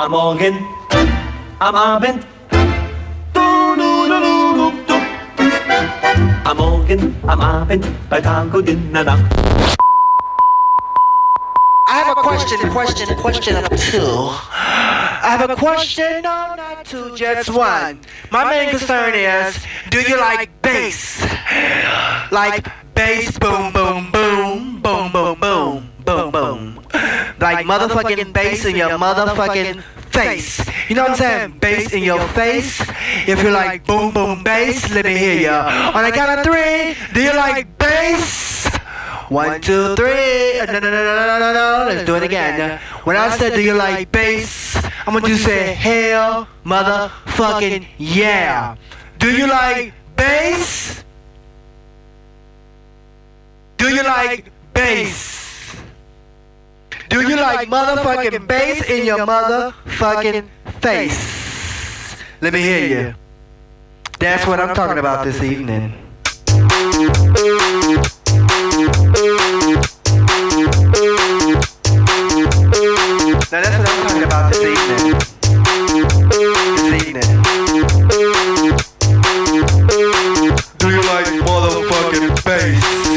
Am Morgen, am Abend. Am Morgen, am Abend, bei Tag und in der Nacht. I have a question, question, question of two. I have a question, no, not two, just one. My main concern is, do you like bass? Like bass, boom, boom, boom, boom, boom, boom, boom, boom. Like motherfucking bass in your motherfucking face. You know what I'm saying? Bass in your face. If you like boom, boom, bass, let me hear ya. On the count of three, do you like bass? One, two, three. No, no, no, no, no, no. Let's do it again. When I said, do you like bass? I want you to say, hell, motherfucking yeah. Do you like bass? Do you like bass? Do you like motherfucking bass in your motherfucking face? Let me hear you. That's what I'm talking about this evening. Now that's what I'm talking about this evening. This evening. Do you like motherfucking bass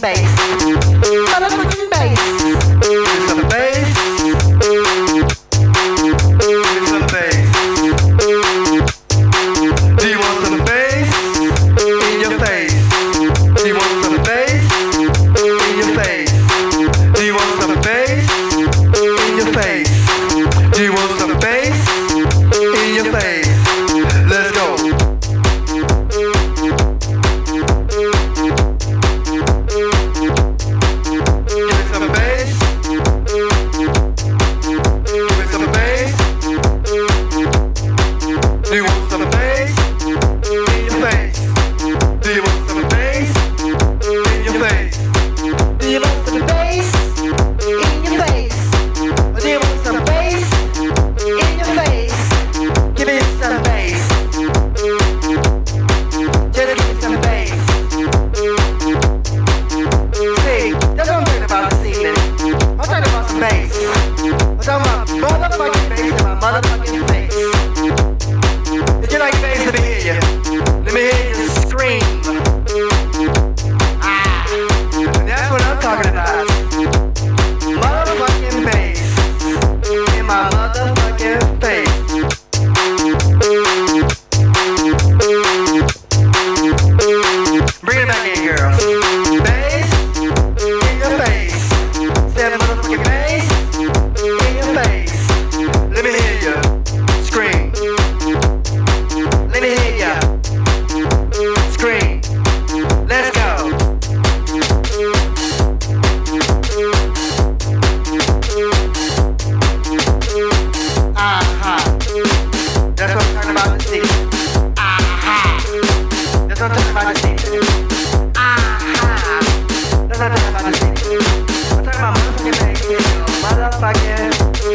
space. friends.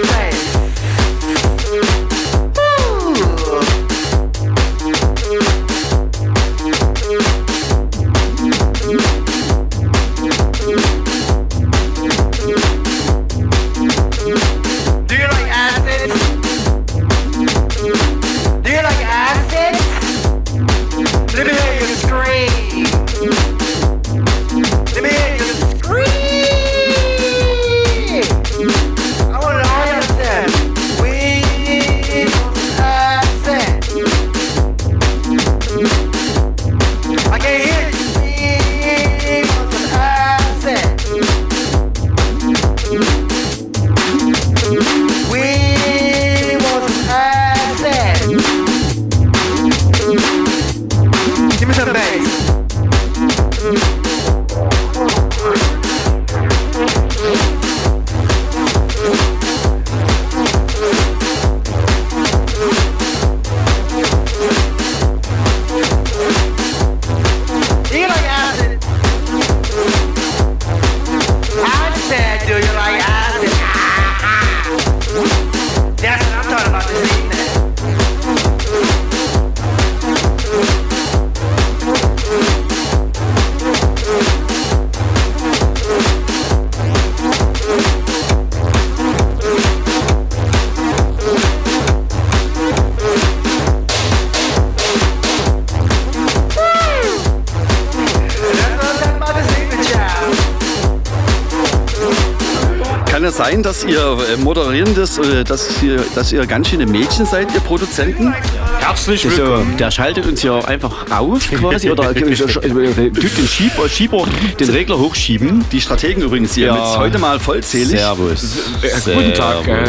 Äh, dass ihr, dass ihr ganz schöne Mädchen seid, ihr Produzenten? Herzlich willkommen. der schaltet uns hier einfach auf quasi oder tut den Schieber, Schieber den Regler hochschieben. Die Strategen übrigens hier Ja. mit heute mal vollzählig. Servus. Äh, guten Tag. Äh,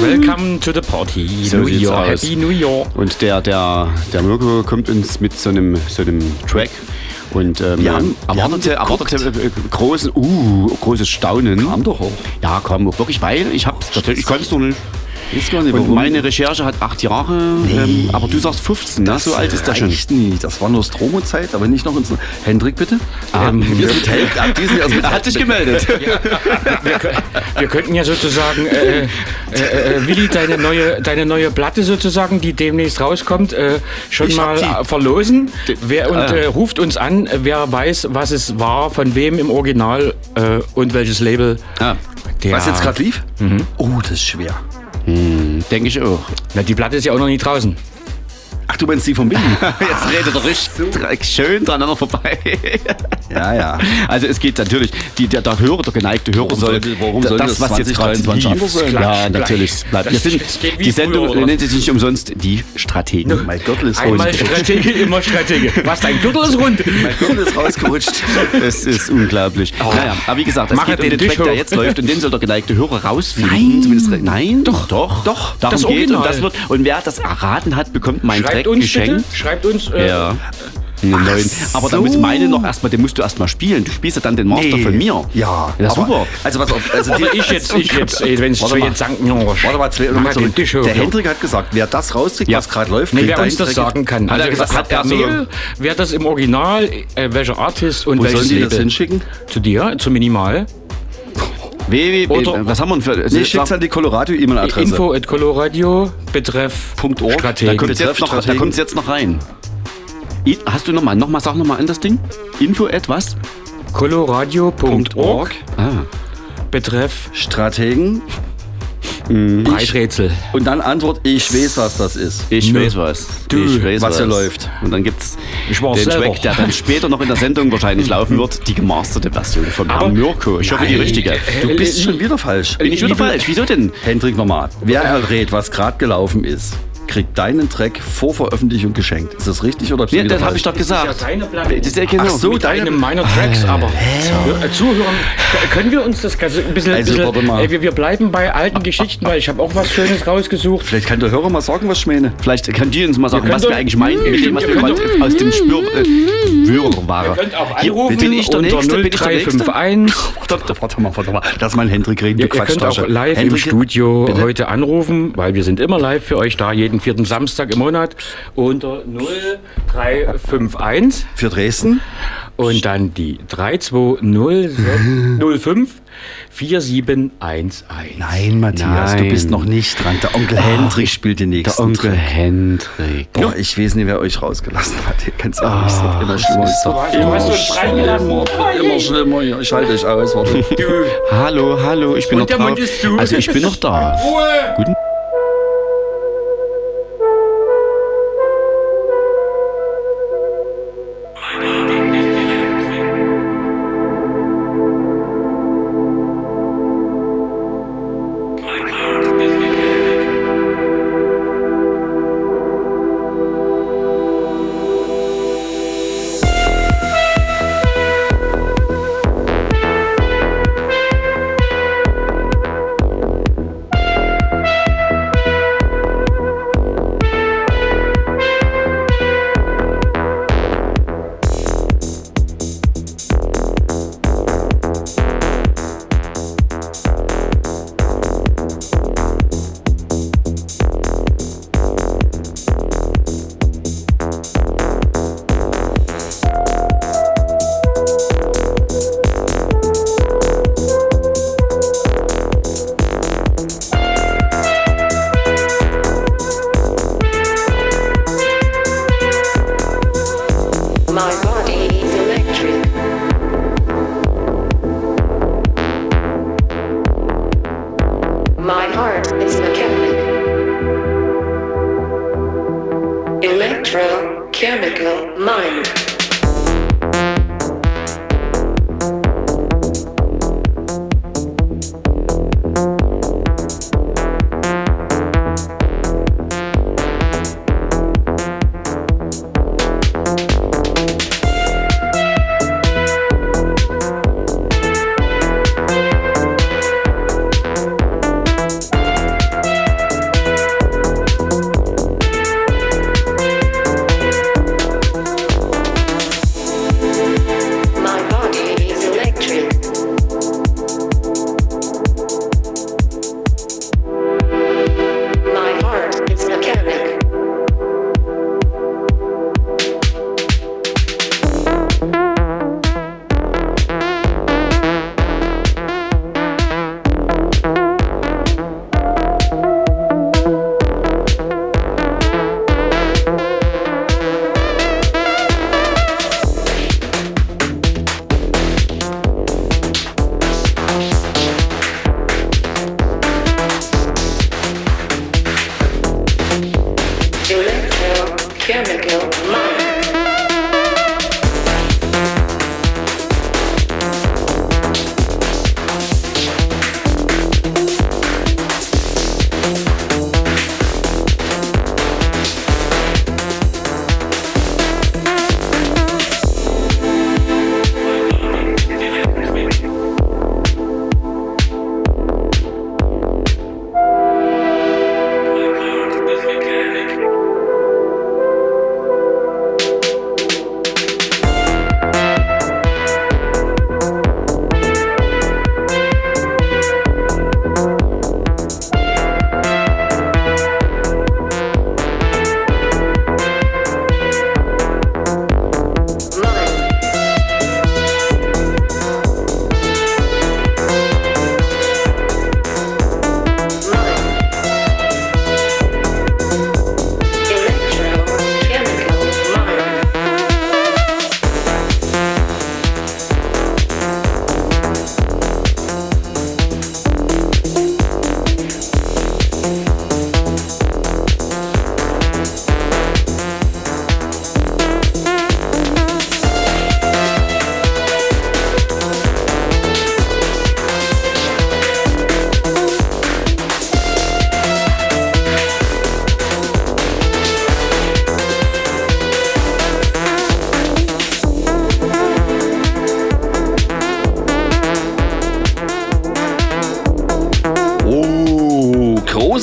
welcome to the party. So New Year. Happy New Year. Und der, der, der Mirko kommt uns mit so einem, so einem Track und ähm, Wir haben- wir erwartete, haben geguckt. erwartete äh, großen, uh, großes Staunen. Kam doch hoch. Ja, komm, wirklich, weil ich hab's tatsächlich, ich konnte es noch nicht. Weiß gar nicht, Und warum. meine Recherche hat acht Jahre, ähm, aber du sagst 15, ne? so alt ist der schon. nie. Das war nur Stromo-Zeit, aber nicht noch ins. Hendrik, bitte? Ähm, wir sind Held. Ab diesen Jahr er hat sich gemeldet. Wir, kö- wir könnten ja sozusagen, äh, äh, äh, Willi, deine neue, deine neue Platte sozusagen, die demnächst rauskommt, äh, schon Ich mal die. äh, verlosen. Wer, und Ah. äh, ruft uns an, äh, wer weiß, was es war, von wem im Original äh, und welches Label. Ah, Der, Was jetzt gerade lief? Oh, das ist schwer. Denke ich auch. Na, die Platte ist ja auch noch nie draußen. Ach, du meinst die von Billy? Jetzt redet er richtig schön dran vorbei. ja, ja. Also es geht natürlich, die, der, der Hörer, der geneigte Hörer Warum soll, warum sollte das was jetzt gerade 2023 lief. sein? Ja, natürlich. Bleibt. Wir sind, die Sendung früher, nennt sich nicht umsonst die Strategen. Mein Gürtel ist Einmal raus. Stratege, immer Stratege. Was, dein Gürtel ist rund? Mein Gürtel ist rausgerutscht. Es ist unglaublich. Naja, aber wie gesagt, es Mach geht um den Track, der hoch. jetzt läuft und den soll der geneigte Hörer rausfinden. Zumindest, nein, doch, doch, doch. Darum Das geht und das wird und wer das erraten hat, bekommt meinen Schreibt Track uns geschenkt. bitte. Schreibt uns. Äh, Ja. Aber da muss meine noch erstmal, den musst du erstmal spielen. Du spielst ja dann den Master Nee. von mir. Ja, Ja, super. Also was auf, also die, ich jetzt, ich jetzt, ey, wenn ich Warte so jetzt sagen, ja, Warte mal, zwei, mal zurück. Tisch Der ja. Hendrik hat gesagt, wer das rauskriegt, was gerade läuft, Nee, wer uns das sagen kann. Hat er Also gesagt, hat er so- wer das im Original, äh, welcher Artist und Wo welches sollen die das hinschicken? Zu dir, zu Minimal. Www. Oder- Was haben wir denn für. Nee, schickt an die Colorado-E-Mail-Adresse. Info at Coloradio, betreff Punkt org. Da kommt es jetzt, jetzt noch rein. I- Hast du nochmal, noch mal, sag nochmal an das Ding? Info at was? Coloradio.org, Ah. betreff Strategen. Preisrätsel. Und dann Antwort, ich weiß, was das ist. Ich weiß was. Du, ich weiß was hier läuft. Und dann gibt's Ich den selber. Track, der dann später noch in der Sendung wahrscheinlich laufen wird, die gemasterte Version von Aber- Herrn Mirko. Ich hoffe, die richtige. Du bist schon wieder falsch. Bin ich wieder falsch? Wieso denn? Hendrik nochmal. Wer errät, was gerade gelaufen ist, kriegt deinen Track vor Veröffentlichung geschenkt. Ist das richtig oder Ja, wieder das habe ich doch Ja, gesagt. deine Platte. Das ist ja genau. Ach so, mit deine- einem meiner Tracks, aber äh, Zuhören, können wir uns das Ganze ein bisschen, Also, warte bisschen mal. äh, wir, wir bleiben bei alten Geschichten, weil ich habe auch was Schönes rausgesucht. Vielleicht kann der Hörer mal sagen, was ich meine. Vielleicht könnt ihr uns mal sagen, Ihr was wir eigentlich meinen, mit dem, was wir gerade aus dem Spür äh, könnt auch Hier, anrufen bin ich der unter Nächste? Bin ich der Nächste? 0351. Warte, warte mal, warte mal. Lass mal einen Hendrik reden, Ihr, du ihr könnt auch Quatschtasche. live im Studio bitte? heute anrufen, weil wir sind immer live für euch da, jeden vierten Samstag im Monat unter 0351 Für Dresden? und dann die 3205 4711. Nein, Matthias, du Nein. bist noch nicht dran. Der Onkel Hendrik spielt den nächsten Der Onkel Track. Hendrik. Boah, ich weiß nicht, wer euch rausgelassen hat. Ihr könnt's auch nicht. Es wird immer schlimmer. Es wird Du hast uns freigelassen. immer schlimmer. Ich halte euch aus. Warte. Hallo, hallo, ich bin Und noch ist zu. Also ich bin noch da. Ruhe! Guten My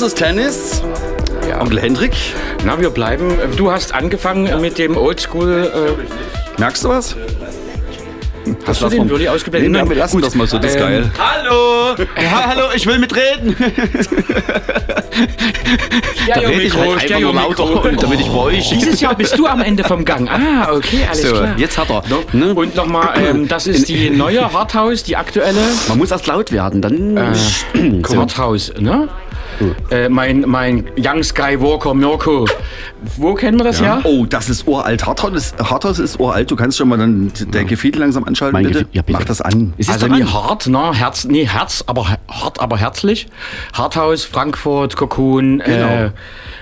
großes Tennis. Ja. Onkel Hendrik, Na, wir bleiben. Du hast angefangen mit dem Oldschool. Äh, merkst du was? hast du den Willi ausgeblendet? Nee, Nein, wir lassen das mal so, das ist Ähm, geil. Hallo! Ja, hallo, ich will mitreden. Da rede ich halt einfach nur lauter und damit ich bei euch. Dieses Jahr bist du am Ende vom Gang. Ah, okay, alles So, klar. jetzt hat er. Ne? Und nochmal, ähm, das ist die neue Hardhouse, die aktuelle Man muss erst laut werden, dann. so. Hardhouse, ne? Äh, mein, mein Young Skywalker Mirko. Wo kennen wir das ja? Oh, das ist uralt. Hardhouse ist, ist uralt. Du kannst schon mal dann der Gefäde langsam anschalten, Mein bitte? Ja, bitte. Mach das an. Ist Also doch nie hart, ne? Herz, nee, Herz, aber hart, aber herzlich. Hardhouse, Frankfurt, Cocoon, äh, Genau.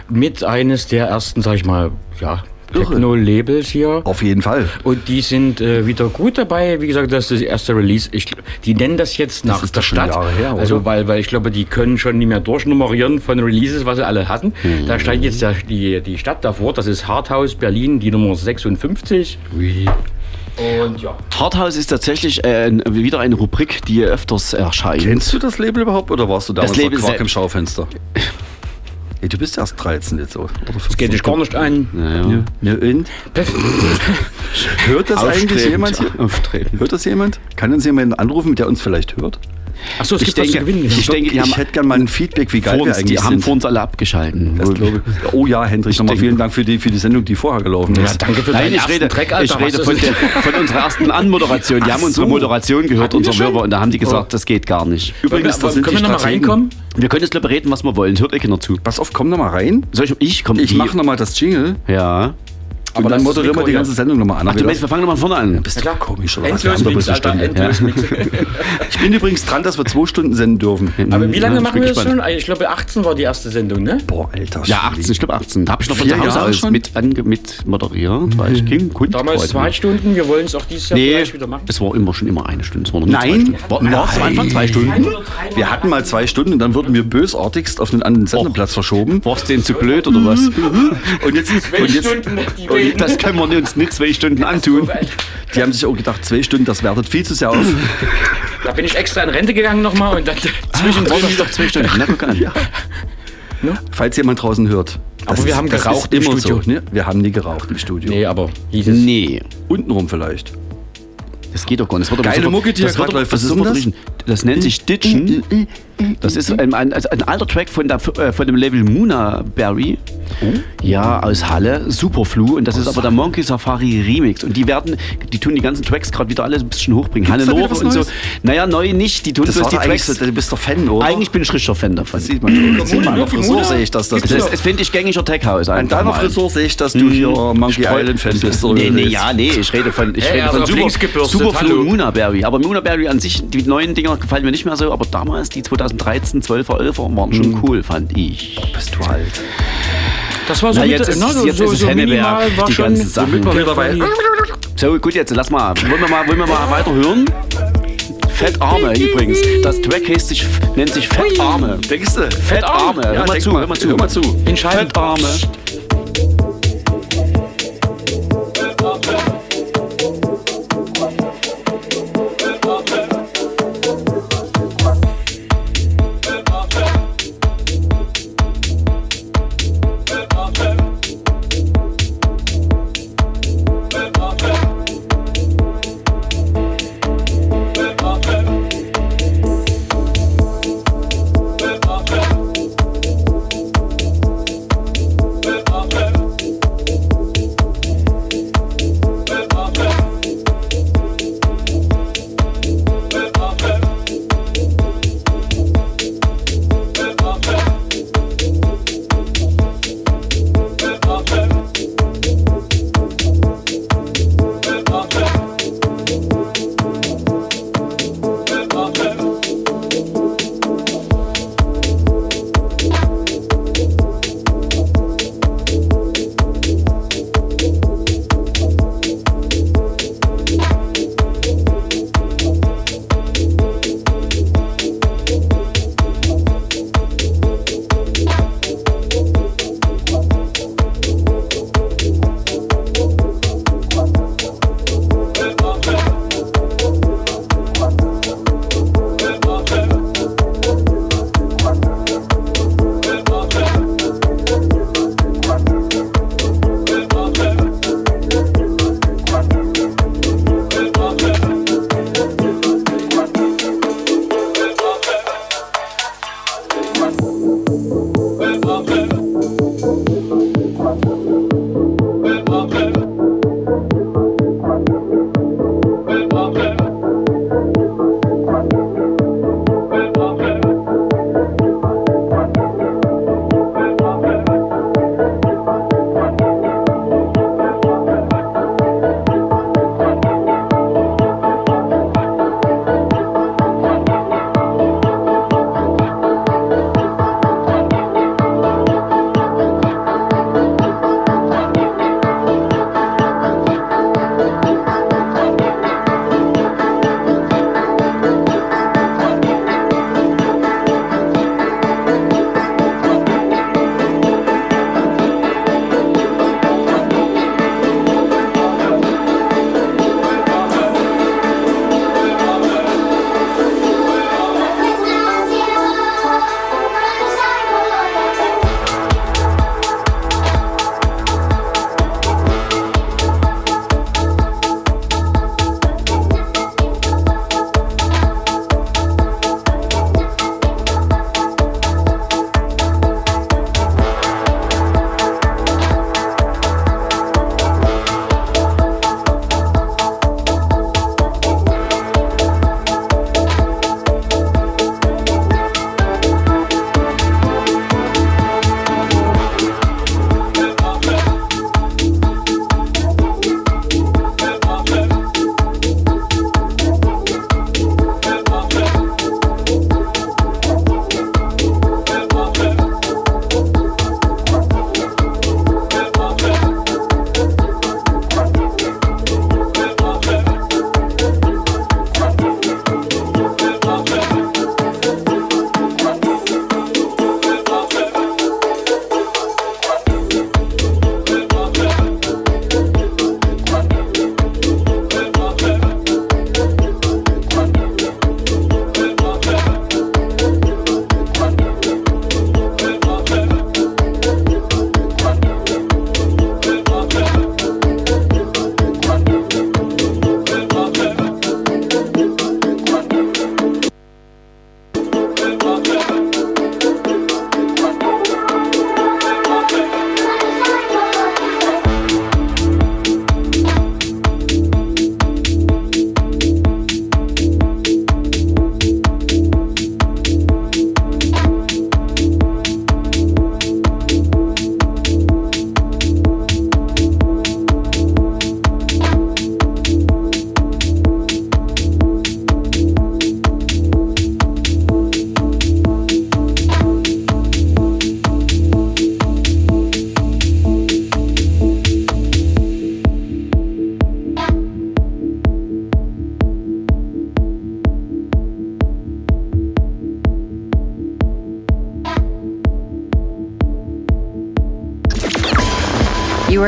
mit eines der ersten, sag ich mal, ja. Techno-Labels hier. Auf jeden Fall. Und die sind äh, wieder gut dabei. Wie gesagt, das ist das erste Release. Ich, die nennen das jetzt nach ist der Stadt. Jahre her, also weil, weil ich glaube, die können schon nicht mehr durchnummerieren von Releases, was sie alle hatten. Mhm. Da steigt jetzt der, die, die Stadt davor. Das ist Hardhouse Berlin, die Nummer 56. Und ja. Hardhouse ist tatsächlich äh, wieder eine Rubrik, die öfters erscheint. Kennst du das Label überhaupt oder warst du damals Das Label noch Quark im Schaufenster? Hey, du bist erst 13 jetzt, oder? Das geht dich gar nicht an. Naja. Ja, und? Hört das eigentlich jemand hier? Hört das jemand? Kann uns jemand anrufen, der uns vielleicht hört? Achso, es Ich gibt was zu denke- gewinnen. ich denke, ich haben- hätte gerne mal ein Feedback, wie geil Vor wir uns, die eigentlich haben sind. vor uns alle abgeschalten. Oh ja, Hendrik, nochmal denke- vielen Dank für die, für die Sendung, die vorher gelaufen ist. Ja, danke für Nein, deinen ich rede, Track, Alter. ich rede von, der, von unserer ersten Anmoderation. Die haben Ach unsere so. Moderation gehört, unser? Wirrwarr, und da haben die gesagt, das geht gar nicht. Übrigens, das sind können wir noch mal Strategen. reinkommen? Wir können jetzt lieber reden, was wir wollen. Hört eh keiner zu. Pass auf, komm noch mal rein. Soll ich? Ich komm. Ich mache nochmal das Jingle Ja. Und dann moderieren wir die ganze Sendung nochmal an. Ach, Aber du wir meinst, wir fangen nochmal vorne an. bist du komisch oder was? Mix. Ich bin übrigens dran, dass wir zwei Stunden senden dürfen. Aber wie lange ich machen wir das schon? Ich glaube, 18 war die erste Sendung, ne? Boah, alter Ja, Schwede. 18, ich glaube 18. Da habe ich noch von Vier zu Jahre schon? mit, mit moderiert. War ich King, Kund, Damals zwei. Stunden. Wir wollen es auch dieses Jahr vielleicht wieder machen. es war immer schon immer eine Stunde. Nein. War, am Anfang zwei Stunden? Wir hatten mal zwei Stunden und dann wurden wir bösartigst auf den anderen Sendeplatz verschoben. Warst du denn zu blöd oder was? Und jetzt, und jetzt Und das können wir uns nicht zwei Stunden antun. die haben sich auch gedacht, zwei Stunden, das wertet viel zu sehr auf. Da bin ich extra in Rente gegangen nochmal und dann zwischendrin wieder doch zwei Stunden. Na, guck an. Falls jemand draußen hört. Aber wir ist- haben geraucht im immer Studio. So, ne? Wir haben nie geraucht im Studio. Nee, aber hieß es. Nee, Untenrum vielleicht. das geht doch gar nicht. Das wird aber Geile sofort- Mucke, die hier das wird Was ist das? Das nennt sich Ditchen. Das ist ein, ein, also ein alter Track von, der, äh, von dem Label Muna Berry. Ja, aus Halle, Superflu. Und das ist aber der Monkey Safari Remix. Und die werden, die tun die ganzen Tracks gerade wieder alle ein bisschen hochbringen. Gibt's Hannelore was und so. Naja, neu nicht. Die tun Das bloß die Tracks. so, du bist doch Fan, oder? Eigentlich bin ich richtiger Fan davon. Das sieht man. Das sieht man. Frisur sehe ich das. Das, ist- das finde ich gängiger Tech House. an deiner mal. Frisur sehe ich, dass du hier Monkey Streu- Island Fan bist. Oder Nee, nee, ja, nee, ich rede von, ich Hey, rede von Super, Superflu und Moonaberry. Aber Moonaberry an sich, die neuen Dinger gefallen mir nicht mehr so, aber damals, die 2013, 12er, 11er, waren schon cool, fand ich. Bist du alt. Das war so, Na, mit, jetzt ist- ne, so, jetzt so, ist es so Henneberg, minimal war die ganzen Sachen. So, gut, jetzt lass mal. Wollen wir mal, wollen wir mal weiter hören? Fettarme übrigens. Das Track heißt sich, nennt sich Fettarme. Denkst du? Fettarme. Ja, hör mal zu, mal. hör mal zu. Hör mal zu. In Scheiben. Fettarme.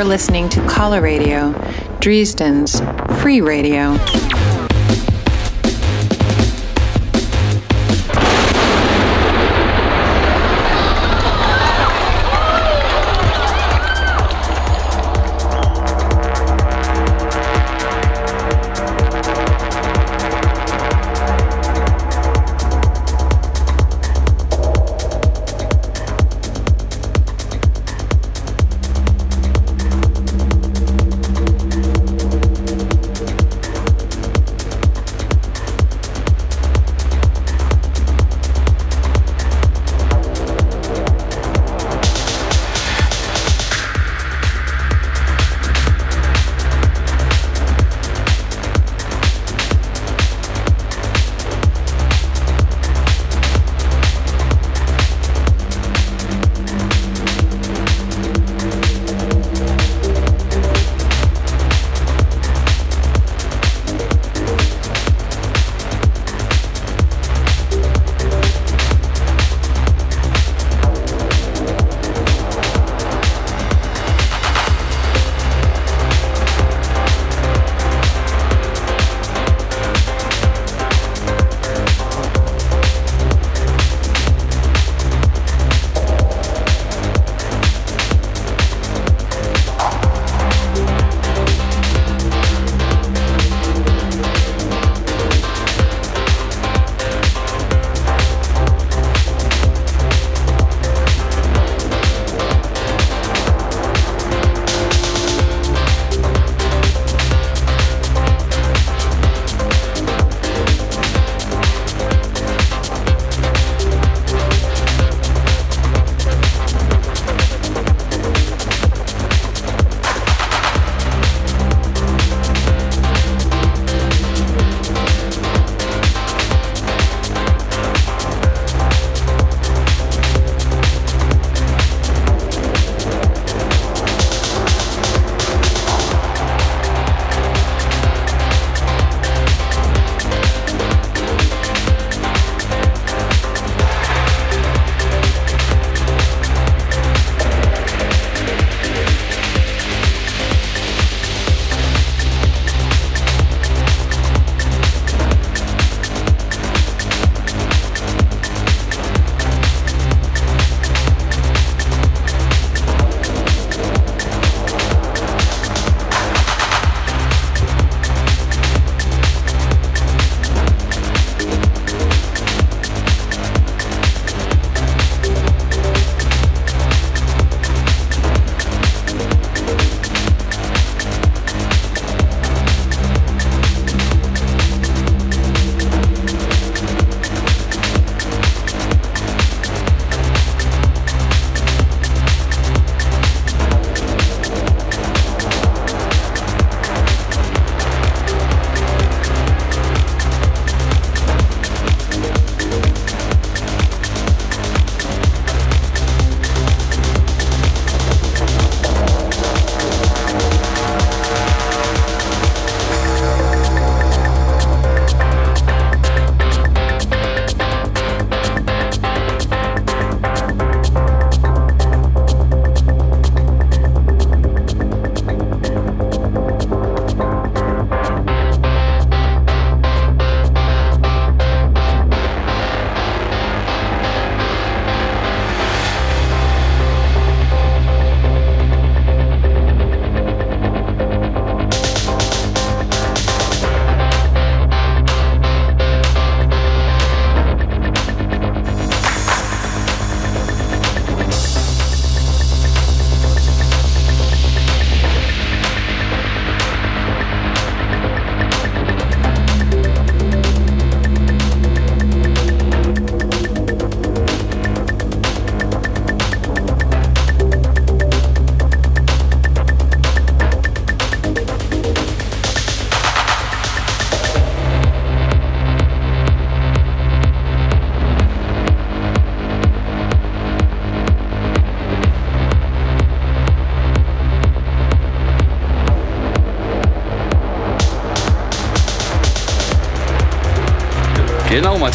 Listening to Collar Radio, Dresden's free radio.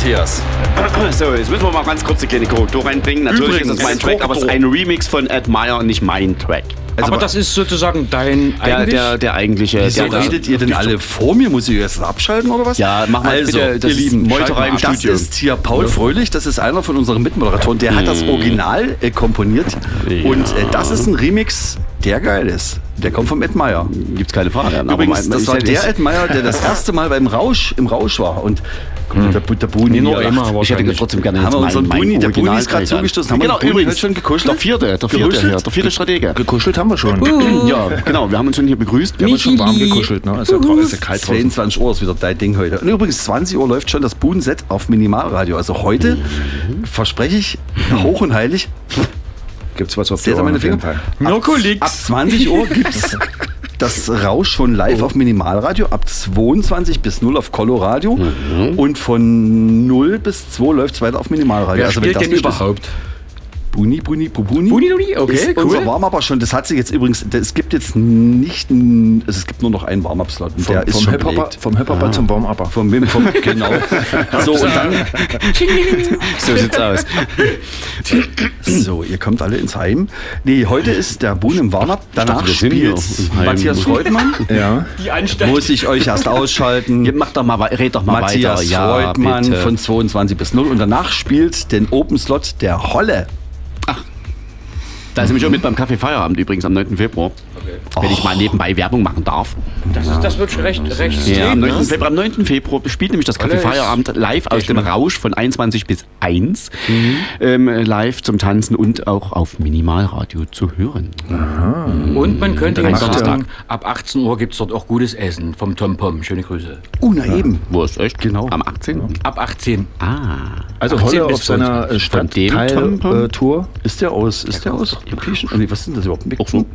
Matthias. So, jetzt müssen wir mal ganz kurz eine kleine Korrektur reinbringen. Natürlich Übrigens, ist es mein Track, aber es ist ein Remix von Ed Meyer, nicht mein Track. Aber das ist sozusagen dein Der, eigentlich... der, der eigentliche. Wieso der, redet ihr denn alle vor mir? Muss ich jetzt abschalten oder was? Ja, mach mal also, bitte, das ihr Lieben, Meuterei im das Studio. ist hier Paul Fröhlich, das ist einer von unseren Mitmoderatoren, der hat das Original äh, komponiert Ja. und äh, das ist ein Remix, der geil ist. Der kommt vom Ed Meyer. Gibt's keine Frage. Aber Übrigens, mein- das war der Ed Meyer, der das erste Mal beim Rausch, im Rausch war und der, der Buni Nee, noch immer, Ich hätte trotzdem gerne Haben jetzt wir mein, unseren mein Buni- der Buni ist gerade zugestoßen. Haben wir Genau, Buni übrigens. schon gekuschelt? Der vierte, der vierte hier, der vierte Stratege. Gekuschelt haben wir schon. Ja, genau, wir haben uns schon hier begrüßt. Wir haben uns schon warm gekuschelt. Ne? Ist ja, ist ja kalt draußen. 22 Uhr ist wieder dein Ding heute. Und übrigens, 20 Uhr läuft schon das Budenset auf Minimalradio. Also heute verspreche ich hoch und heilig, Gibt's was auf seht ihr meine Finger? Mirko Ab 20 Uhr gibt's das Rausch schon live auf Minimalradio. Ab 22 bis 0 auf Coloradio. Und von 0 bis 2 läuft es weiter auf Minimalradio. Wer also spielt denn nicht ist- Buni, Buni, Bubuni. Buni, Buni, okay, ist cool. unser Warm-Up schon. Das hat sich jetzt übrigens, es gibt jetzt nicht, also es gibt nur noch einen Warm-Up-Slot. und Vom, Der ist vom schon Hip-Hopper belegt. vom Hip-Hopper zum Warm-Upper. Vom, Wim- vom, genau. So, und dann, So sieht's aus. so, ihr kommt alle ins Heim. Nee, heute ist der Boon im Warm-Up. Danach spielt. Matthias Freudmann. Ja. Die Anstalt. Muss ich euch erst ausschalten. Ja, Mach doch mal, red doch mal Matthias weiter. Ja, Freudmann bitte. von 22 bis 0. Und danach spielt den Open Slot der Holle. Da sind wir schon mit beim Kaffee Feierabend übrigens am 9. Februar. Wenn ich mal nebenbei Werbung machen darf. Das, ist, das wird schon recht, recht Ja, am straight, 9. ne? Februar, am 9. Februar spielt nämlich das Kaffee Alles. Feierabend live aus dem Rausch von 21 bis 1. Ähm, live zum Tanzen und auch auf Minimalradio zu hören. Und man könnte er- sagen, ab 18 Uhr gibt es dort auch gutes Essen vom Tom Pom. Schöne Grüße. Uh, na eben. Wo ist echt? Genau. Am 18. Ab 18. Ah. Also 18 Holle auf seiner äh, 22. Von dem Tom Pom? Stadtteil-Tour. Ist der aus, ist der aus Pieschen? Oh, nee, was sind das überhaupt? Auch so.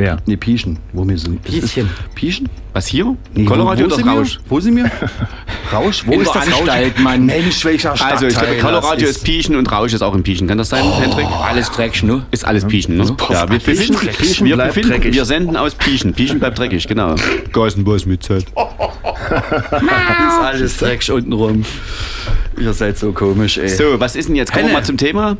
Wer? Nee, Pieschen. Wo wir sind. Ist- Pieschen. Pieschen? Was hier? Nee, Colorado oder? Rausch? Wo sind wir? Rausch? Wo In ist der das Anstalt, Rausch? Mann. Mensch, welcher Stadtteil Also, ich glaube, Colorado ist Pieschen und Rausch ist auch in Pieschen. Kann das sein, Hendrik? Alles Drecksch, ne? Ist alles Pieschen, ne? Ja, wir befinden, Pieschen wir, befinden dreckig. wir senden aus Pieschen. Pieschen bleibt dreckig, genau. Geißenboss mit Z. ist alles Dreck untenrum. Ihr seid so komisch, ey. So, was ist denn jetzt? Kommen wir mal zum Thema.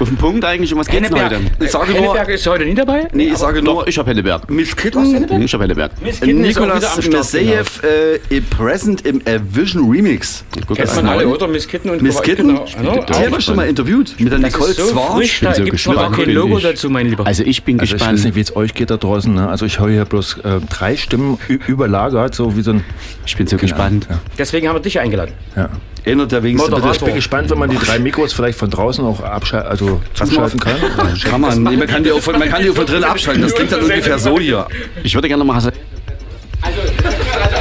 Auf den Punkt eigentlich, um was geht's denn Henneberg. heute? Ich sage nur, Henneberg ist heute nie dabei? nee, ich sage nur, Doch, ich hab Henneberg. Miss Kitten, Hm, Ich hab Henneberg. Miss Kitten ist auch wieder Nikolas Start, Mesejev äh, im Present im äh, Vision Remix. Guck, Kennt das man ist alle, neu. oder? Miss Kitten und Miss Kitten, Genau. die Genau. haben wir schon mal interviewt mit der Das Nicole ist so Zwar. frisch, da so gibt es noch kein Logo ich. dazu, mein Lieber. Also ich bin Also ich weiß gespannt. nicht, wie es euch geht da draußen. Ne? Also ich höre hier bloß äh, drei Stimmen ü- überlagert, so wie so ein... Ich bin so gespannt. Deswegen haben wir dich eingeladen. Ja. Erinnert der wenigste Moderator. Ich bin gespannt, wenn man die drei Mikros vielleicht von draußen auch abschalten, also zuschalten kann. Kann man, nee, man kann die auch von, man kann die auch von drin abschalten. Das klingt dann ungefähr so hier. Ich würde gerne mal... Breathe.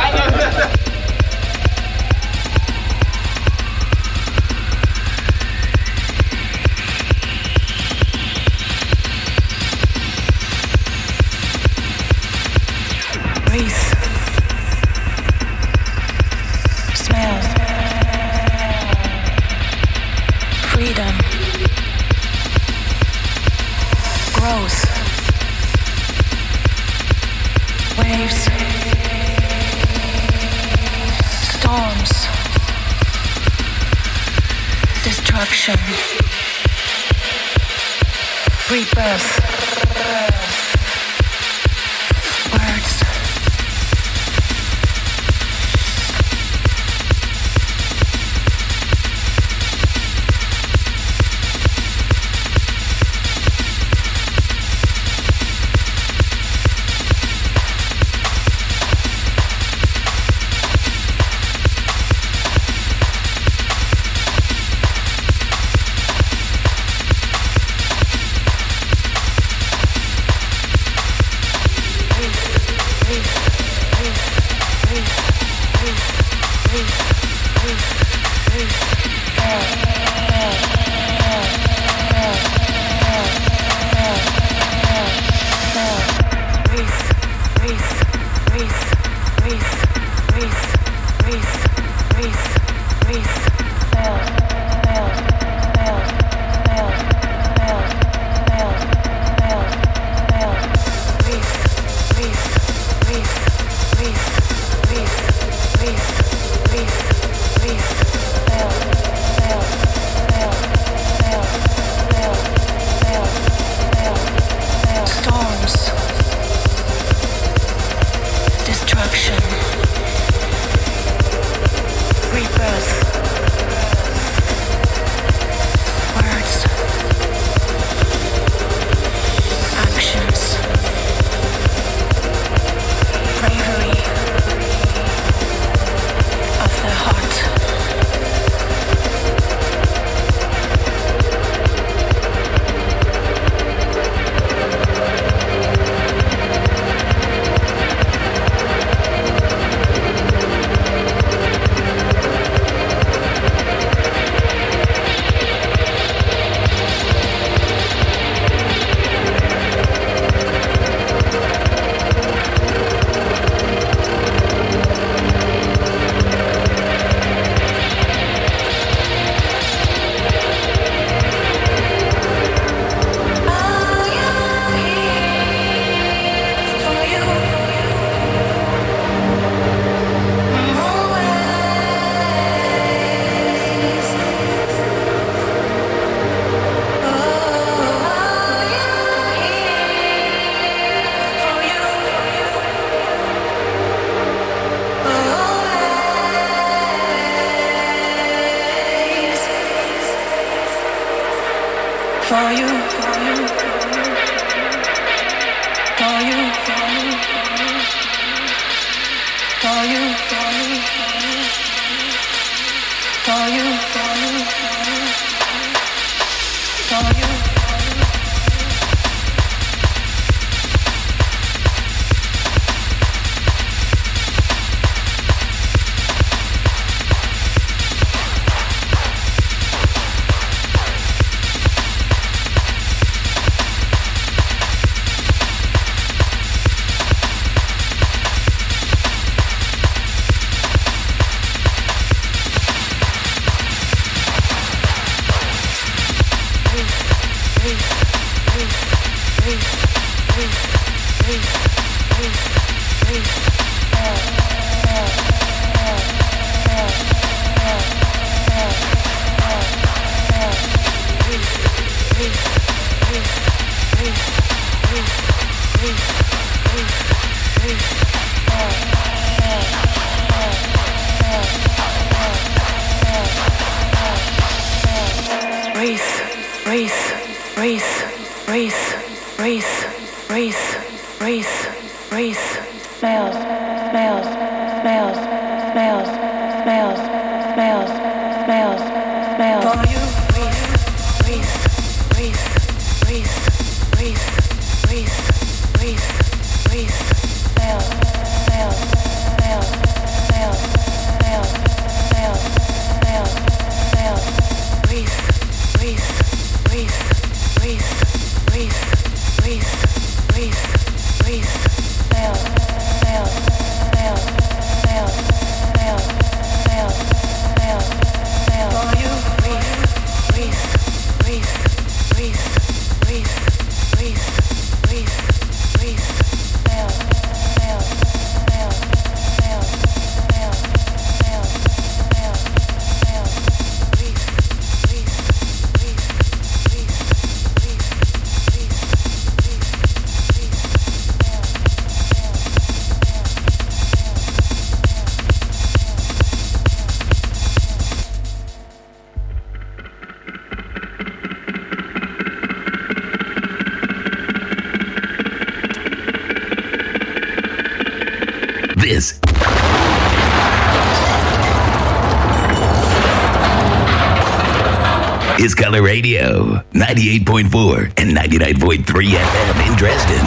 Color Radio, 98.4 and 99.3 FM in Dresden.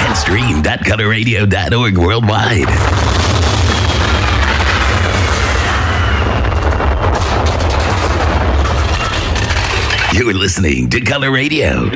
And stream.colorradio.org worldwide. You're listening to Color Radio.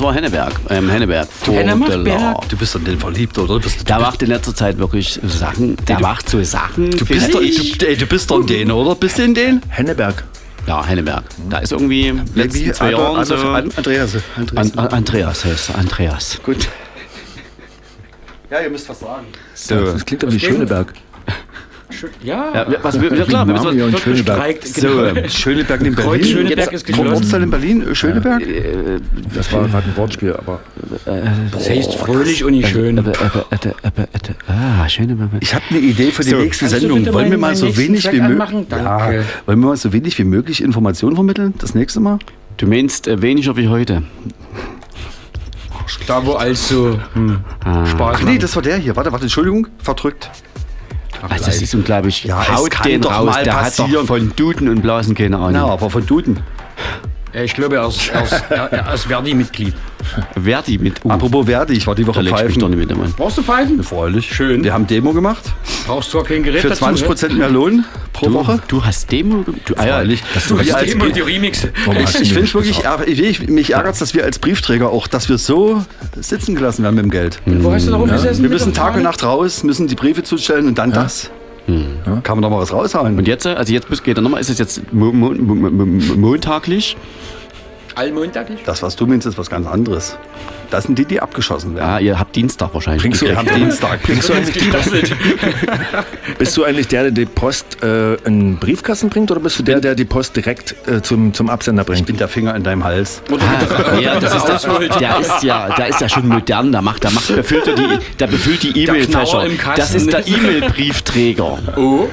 Das war Henneberg. Ähm, Henneberg. Henneberg? Du bist an den verliebt, oder? Du bist, Der macht in letzter Zeit wirklich Sachen. Der macht so Sachen. du bist, doch, du, ey, du bist doch in den, oder? Bist du in den? Henneberg. Ja, Henneberg. Da ist irgendwie letzten Wie- zwei Adolf- Jahren so. Adolf- An- Andreas. Andreas. An, An, Andreas heißt er, Andreas. Gut. Ja, ihr müsst was sagen. So. Das klingt doch wie Schöneberg. Ja, Ja, was, ja klar, wir müssen was, Schöneberg. gestreikt. so, Genau. Schöneberg in Berlin. Schöneberg ist geschlossen. Ortsteil in Berlin, äh, Schöneberg? Das war gerade ein Wortspiel, aber Das heißt fröhlich und nicht schön. Äh, äh, äh, äh, äh, äh, ah, schöne Ich habe eine Idee für die So. nächste Sendung. Wollen wir mal so wenig wie möglich. Ja, wollen wir mal so wenig wie möglich Informationen vermitteln? Das nächste Mal? Du meinst äh, weniger wie heute. Da wo also hm, Spaß Ach nee, das war der hier. Warte, warte, Entschuldigung, verdrückt. Also das ist unglaublich. Ja, Haut den raus. Der passieren. hat doch von Duden und Blasen keine Ahnung. Na, aber von Duden. Äh, Ich glaube, er, er ist Verdi-Mitglied. Verdi mit U. Apropos Verdi, ich war die Woche mich doch pfeifen. nicht mit, Mann. Brauchst du Pfeifen? Freilich. Schön. Wir haben Demo gemacht. Brauchst zwar kein Gerät Für dazu, 20 ne? Prozent mehr Lohn pro Du, Woche. du hast Demo ge- du, ah, ja, das Du du hast als- Demo und die Remix. Ich, ich finde wirklich, ich, mich ärgert dass wir als Briefträger auch, dass wir so sitzen gelassen werden mit dem Geld. Wo hast du da rumgesessen? Wir müssen Tag und? Nacht raus, müssen die Briefe zustellen und dann das. Kann man doch mal was raushauen. Und jetzt, äh, also jetzt geht er nochmal, ist es jetzt mo mo mo mo montaglich? Allmontaglich? das, was du meinst, ist was ganz anderes. Das sind die, die abgeschossen werden. Ja, ihr habt Dienstag wahrscheinlich. Bringst du- Wir haben Dienstag. bringst du eigentlich die bist du eigentlich der, der die Post äh, in den Briefkasten bringt oder bist du der, der die Post direkt äh, zum, zum Absender Ich bringt? bin der Finger in deinem Hals. Ah, ja, das ist der, der ist ja, der ist ja schon modern. Der macht, der macht, befüllt er die, befüllt die E-Mail-Fächer. Das ist der E-Mail-Briefträger. Oh,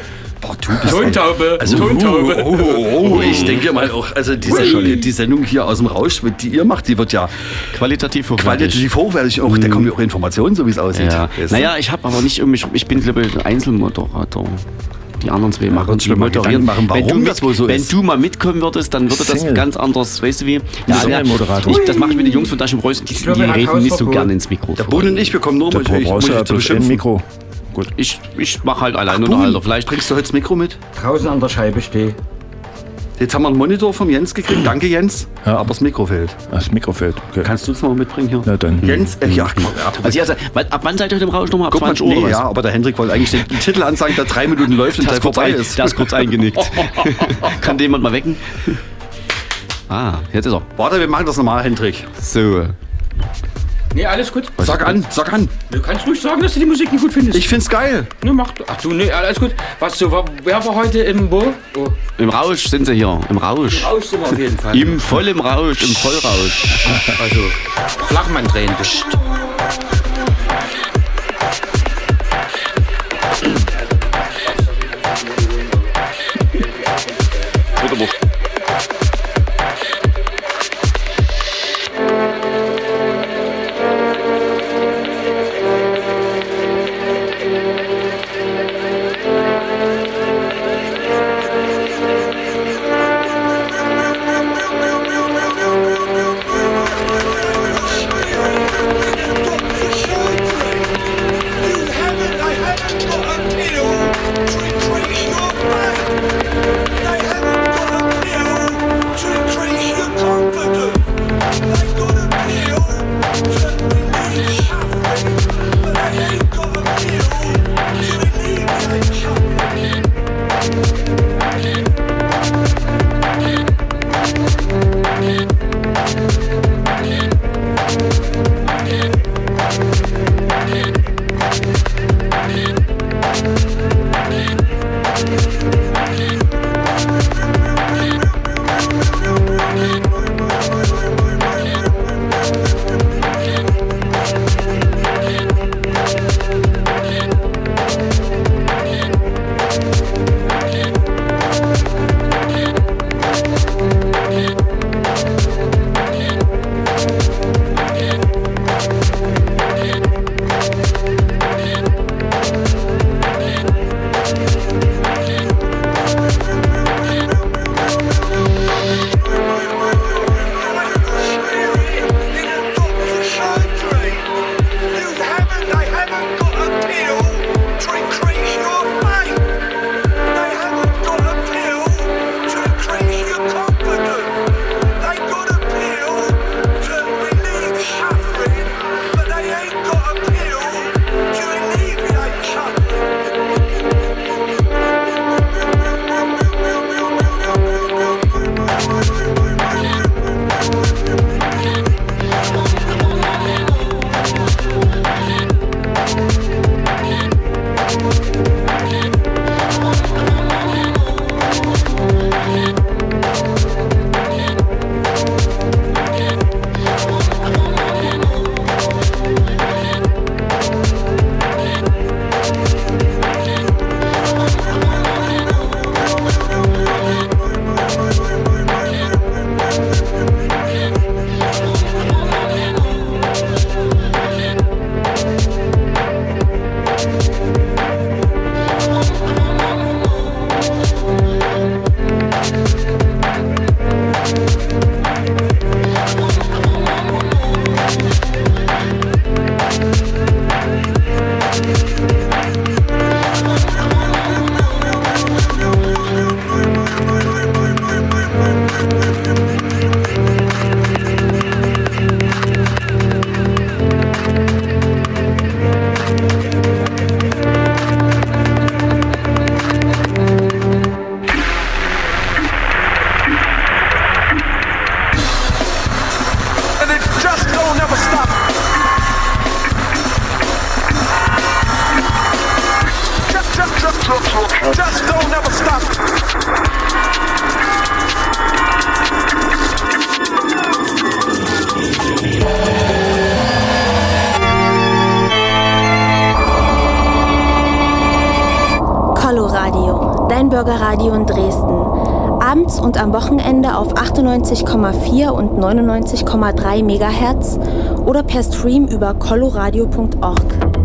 Boah, du bist Tontaube. Also, Tontaube. oh, oh, oh, ich denke mal auch, also die Sendung, die Sendung hier aus dem Rausch, die ihr macht, die wird ja Qualitativ hochwertig. qualitativ hochwertig. Auch, da kommen ja auch Informationen, so wie es aussieht. Ja. Naja, ich habe aber nicht irgendwie, ich bin glaube ich ein Einzelmoderator. Die anderen zwei machen, die mal moderieren. Machen, warum wenn du, mit, das wohl so wenn ist. du mal mitkommen würdest, dann würde das Single. ganz anders, weißt du wie? Ja, Single-Moderator. ich, das mache ich mit den Jungs von Taschen Preußen, die, die er reden nicht so gerne ins Mikrofon. der Boden und ich, wir kommen nur, um um ja bloß ein beschimpfen. Mikro. Gut. Ich, ich mache halt allein Unterhalter. Vielleicht Bringst du heute das Mikro mit? Draußen an der Scheibe stehe. Jetzt haben wir einen Monitor vom Jens gekriegt. Danke, Jens. Ja. Aber das Mikro fehlt. Das Mikro fehlt. Okay. Kannst du es noch mal mitbringen hier? Na dann. Jens, äh, ja, Also, also ab wann seid ihr heute im Rausch nochmal? Ab Guck mal, 20 Uhr nee, ja, aber der Hendrik wollte eigentlich den Titel ansagen, der drei Minuten läuft und Der ist, kurz vorbei ein, ist. der ist kurz eingenickt. Kann den jemand mal wecken? Ah, jetzt ist er. Warte, wir machen das nochmal, Hendrik. So. Nee, alles gut. Was sag an, sag an. Du kannst ruhig sagen, dass du die Musik nicht gut findest. Ich find's geil. Ne, mach du. Ach du, nee, alles gut. Was so, wer war heute im Bo? Oh. Im Rausch sind sie hier. Im Rausch. Im Rausch sind wir auf jeden Fall. Im voll im Rausch, im Vollrausch. also, Flachmann drehen. Psst. Wunderbar. 98,4 und 99,3 MHz oder per Stream über coloradio.org.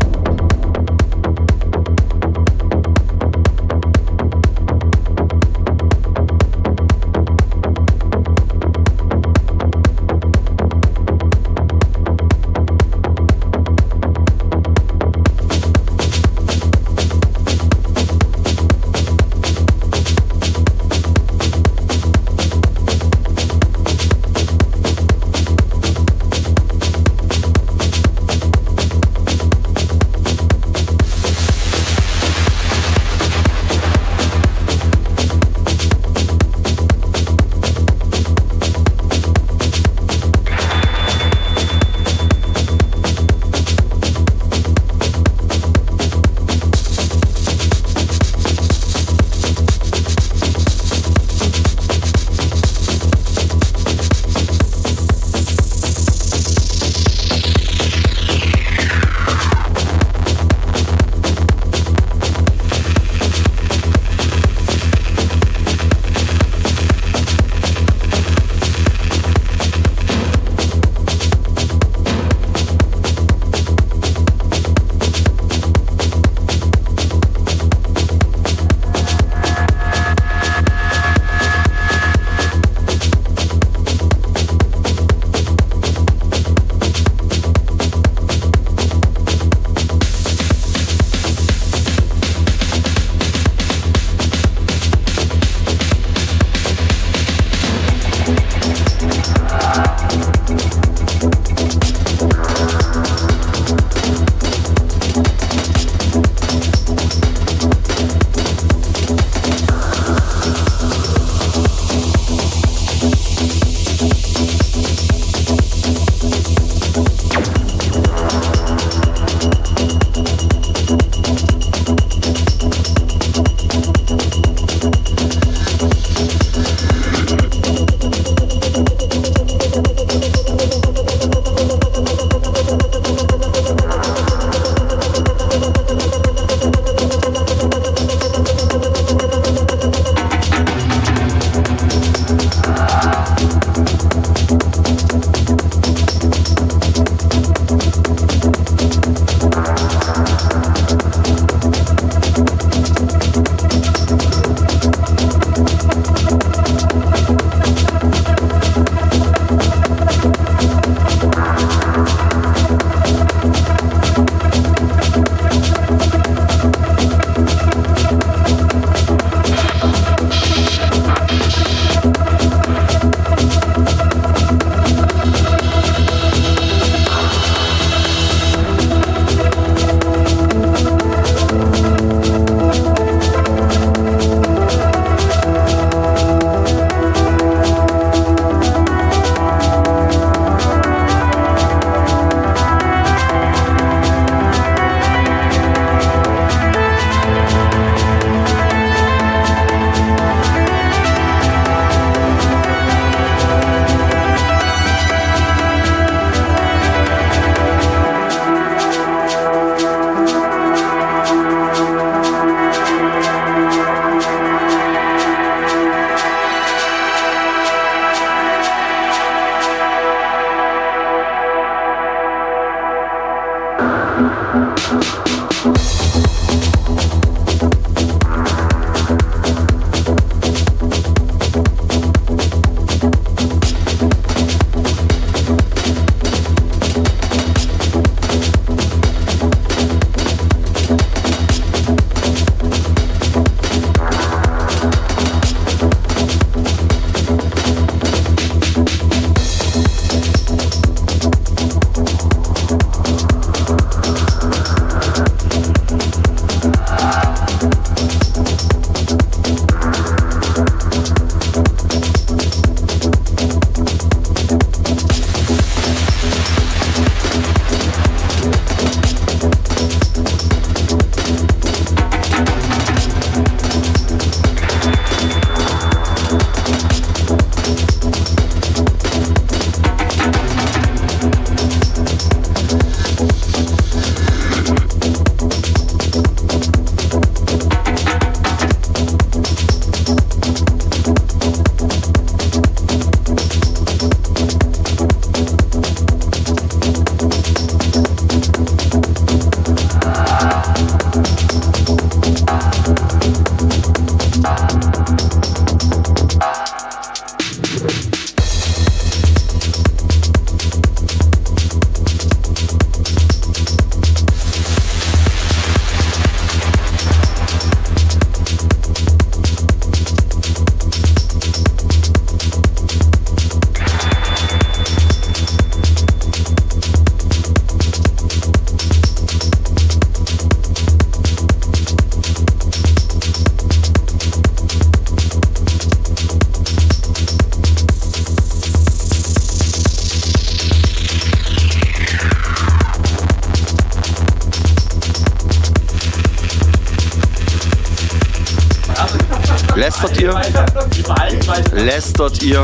Lästert ihr? Lästert ihr?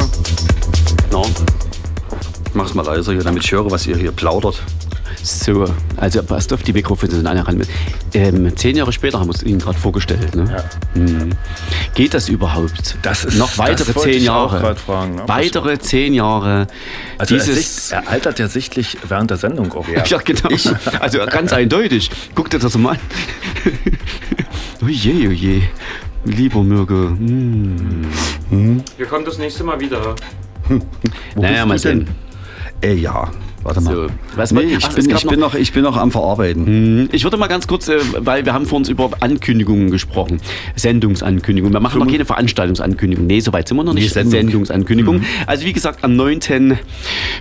No. Mach's mal leiser hier, damit ich höre, was ihr hier plaudert. So, also passt auf, die Mikrofone sind alle ran. Ähm, zehn Jahre später haben wir es Ihnen gerade vorgestellt. Ne? Hm. Geht das überhaupt? Das ist- Noch weitere das zehn ich auch Jahre. fragen, ne? Weitere zehn Jahre. Also er, dieses. er altert ja sichtlich während der Sendung auch. Ja, genau. Also ganz eindeutig. Guck dir das mal an. oje, oje. Lieber Mirke. Hm. Wir kommen das nächste Mal wieder. Wo Naja, bist mal sehen. Äh, ja, warte mal. So, was nee, ich, ach, bin, ich, bin noch, ich bin noch am Verarbeiten. Hm, Ich würde mal ganz kurz, äh, weil wir haben vor uns über Ankündigungen gesprochen. Sendungsankündigungen. Wir machen noch keine Veranstaltungsankündigung. Nee, soweit sind wir noch Nee, nicht. Sendung. Sendungsankündigung. Also wie gesagt, am 9.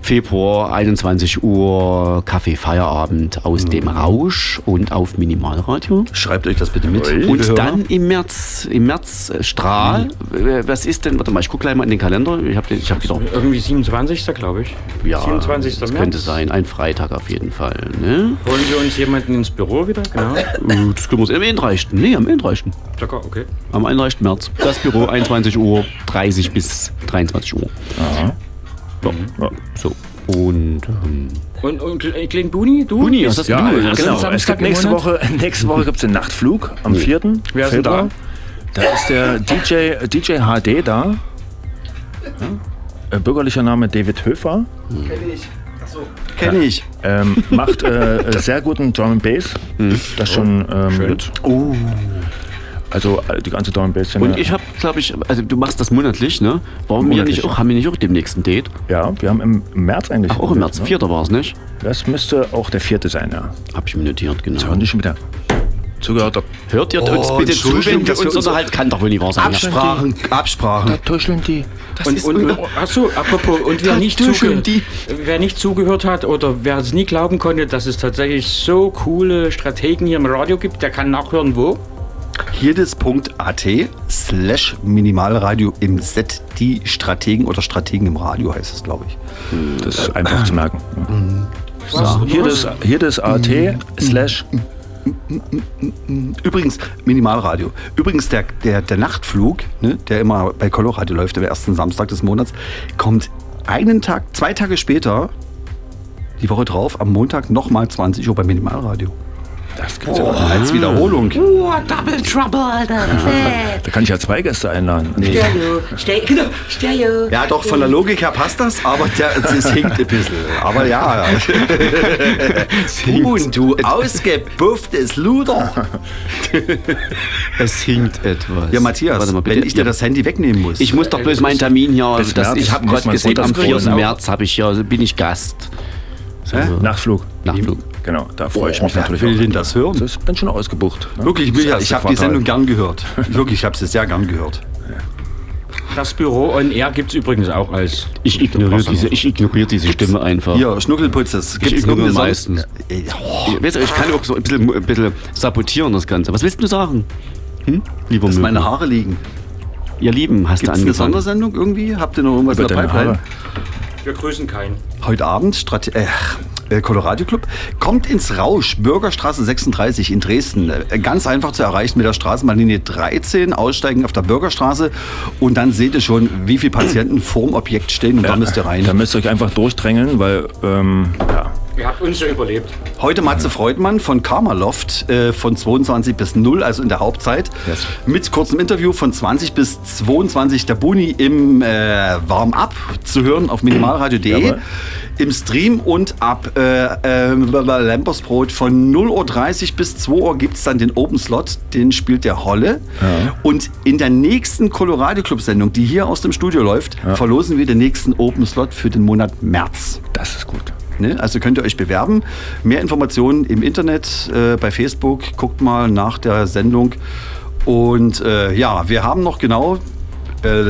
Februar, 21 Uhr, Kaffee Feierabend aus dem Rausch und auf Minimalradio. Schreibt euch das bitte mit. Und liebe Hörer. dann im März, im März Strahl. Äh, Was ist denn? Warte mal, ich gucke gleich mal in den Kalender. Ich habe ich hab gedacht, Irgendwie 27. glaube ich. ja, 27. das März. Könnte sein. Ein Freitag auf jeden Fall. Ne? Holen wir uns jemanden ins Büro wieder? Genau. Das können wir uns am 31. Nee, am 31. Locker, okay. Am 31. März. Das Büro 21 Uhr 30 bis 23 Uhr. Ja. Ja. So. Und ähm, Und, und äh, Klein Buni, du? Buni, bist- was hast Ja, du? ja, Das genau. ist Es Samstag gibt nächste? Woche, nächste Woche gibt es den Nachtflug am 4. Wer ist Februar. Da ist der DJ, DJ HD da. Ja. Äh, Bürgerlicher Name David Höfer. Kenn ich. Ähm, macht äh, sehr guten Drum and Bass. Das schon ähm, mit. Oh. Also äh, die ganze Drum and Bass. Und ich habe, glaube ich, also du machst das monatlich, ne? Warum wir Monatlich, nicht ja. auch, haben wir nicht auch dem nächsten Date? Ja, wir haben im März eigentlich. Ach, auch im März. Ne? Vierter war es, nicht? Das müsste auch der vierte sein, ja. Hab ich mir notiert, genau. Jetzt hören die schon wieder zugehört. hab. Hört ihr uns Oh, bitte zu, wenn wir uns unterhalten? Kann doch wohl nicht wahr sein. Absprachen, Absprachen. Da tuscheln die. Und, und, und, achso, apropos, und wer nicht, zuge die. wer nicht zugehört hat oder wer es nie glauben konnte, dass es tatsächlich so coole Strategen hier im Radio gibt, der kann nachhören, wo? Hirdes.at slash Minimalradio im Set. Die Strategen oder Strategen im Radio heißt es, glaube ich. Das ist einfach zu merken. So. Hier das, hier das AT slash Übrigens, Minimalradio. Übrigens, der, der, der Nachtflug, ne, der immer bei Coloradio läuft, am ersten Samstag des Monats, kommt einen Tag, zwei Tage später, die Woche drauf, am Montag nochmal 20 Uhr bei Minimalradio. Das gibt's ja auch. Als Wiederholung. Oh, Double Trouble, Alter. Da kann ich ja zwei Gäste einladen. Stereo. Stereo. Genau, Stereo. Ja, doch, von der Logik her passt das, aber es hinkt ein bisschen. Aber ja. Und du ausgebufftes Luder. Es hinkt etwas. Ja, Matthias, Warte mal, wenn ich dir Ja. das Handy wegnehmen muss. Ich muss doch bloß meinen Termin hier, Bis das, März ich habe gerade gesehen, am runterscrollen. 4. März habe ich hier, bin ich Gast. So, Nachflug. Nachflug. Genau, da freue ich Oh, mich wer natürlich will auch. denn das hören? Ich bin schon ausgebucht. ne? Wirklich, Das ich habe die. Sendung gern gehört. Wirklich, ich habe sie sehr gern gehört. Das Büro on Air gibt es übrigens auch als. Ich ignoriere diese, ich ignoriere diese Stimme einfach. Hier, Schnuckelputzes. ich Gibt's ignoriere irgendeine meistens. Oh, Ich, weiß, ich kann auch so ein bisschen, ein bisschen sabotieren, das Ganze. Was willst du sagen? Hm? Lieber dass Möbel. meine Haare liegen. Ihr Lieben, hast Gibt du es eine angefangen? Sondersendung irgendwie? Habt ihr noch irgendwas Über in der Pipeline? Wir grüßen keinen. Heute Abend, Strate äh, äh, Colorado Club, kommt ins Rausch, Bürgerstraße 36 in Dresden. Äh, Ganz einfach zu erreichen mit der Straßenbahnlinie 13, aussteigen auf der Bürgerstraße und dann seht ihr schon, wie viele Patienten vorm Objekt stehen und da müsst ihr rein. Da müsst ihr euch einfach durchdrängeln, weil, ähm, ja. Ihr habt uns ja überlebt. Heute Matze Freudmann von Karma Loft äh, von 22 bis 0, also in der Hauptzeit. Yes. Mit kurzem Interview von 20 bis 22 der Buni im äh, Warm-up zu hören auf minimalradio.de. Im Stream und ab äh, äh, Lampersbrot von 0.30 Uhr bis 2 Uhr gibt es dann den Open Slot, den spielt der Holle. Und in der nächsten Colorado Club Sendung, die hier aus dem Studio läuft, verlosen wir den nächsten Open Slot für den Monat März. Das ist gut. Ne? Also könnt ihr euch bewerben. Mehr Informationen im Internet, äh, bei Facebook. Guckt mal nach der Sendung. Und äh, ja, wir haben noch genau. Äh,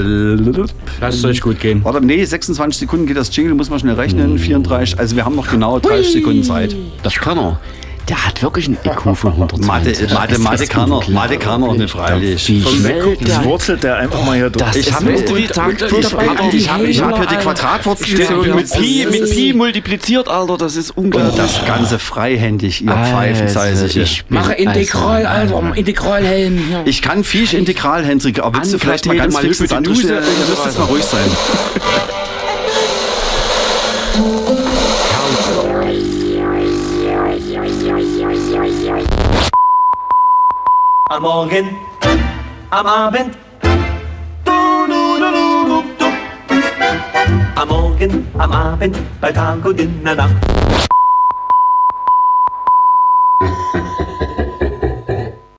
Lasst es euch gut gehen. Warte, nee, 26 Sekunden geht das Jingle, muss man schnell rechnen. 34, also wir haben noch genau 30 Sekunden Zeit. Das kann er. Der hat wirklich einen IQ von 120. Mathe, Mathe, Mathe kann er, Mathe kann er nicht freilich. Wie schnell Das der... wurzelt der einfach mal hier durch. Ich ist, hab- du, ich- ich ich hier die Quadratwurzel gezogen mit Pi, mit Pi multipliziert, Alter, das ist unglaublich. Und das Ganze freihändig, ihr Pfeifenzeisige. ich bin- Mache Integral, also, Alter, Integralhelm. Ich kann Viech integral, Hendrik, aber willst du vielleicht mal ganz fix mal? Ihr müsst jetzt mal ruhig sein. Am Morgen, am Abend. Am Morgen, am Abend, bei Tag und in der Nacht.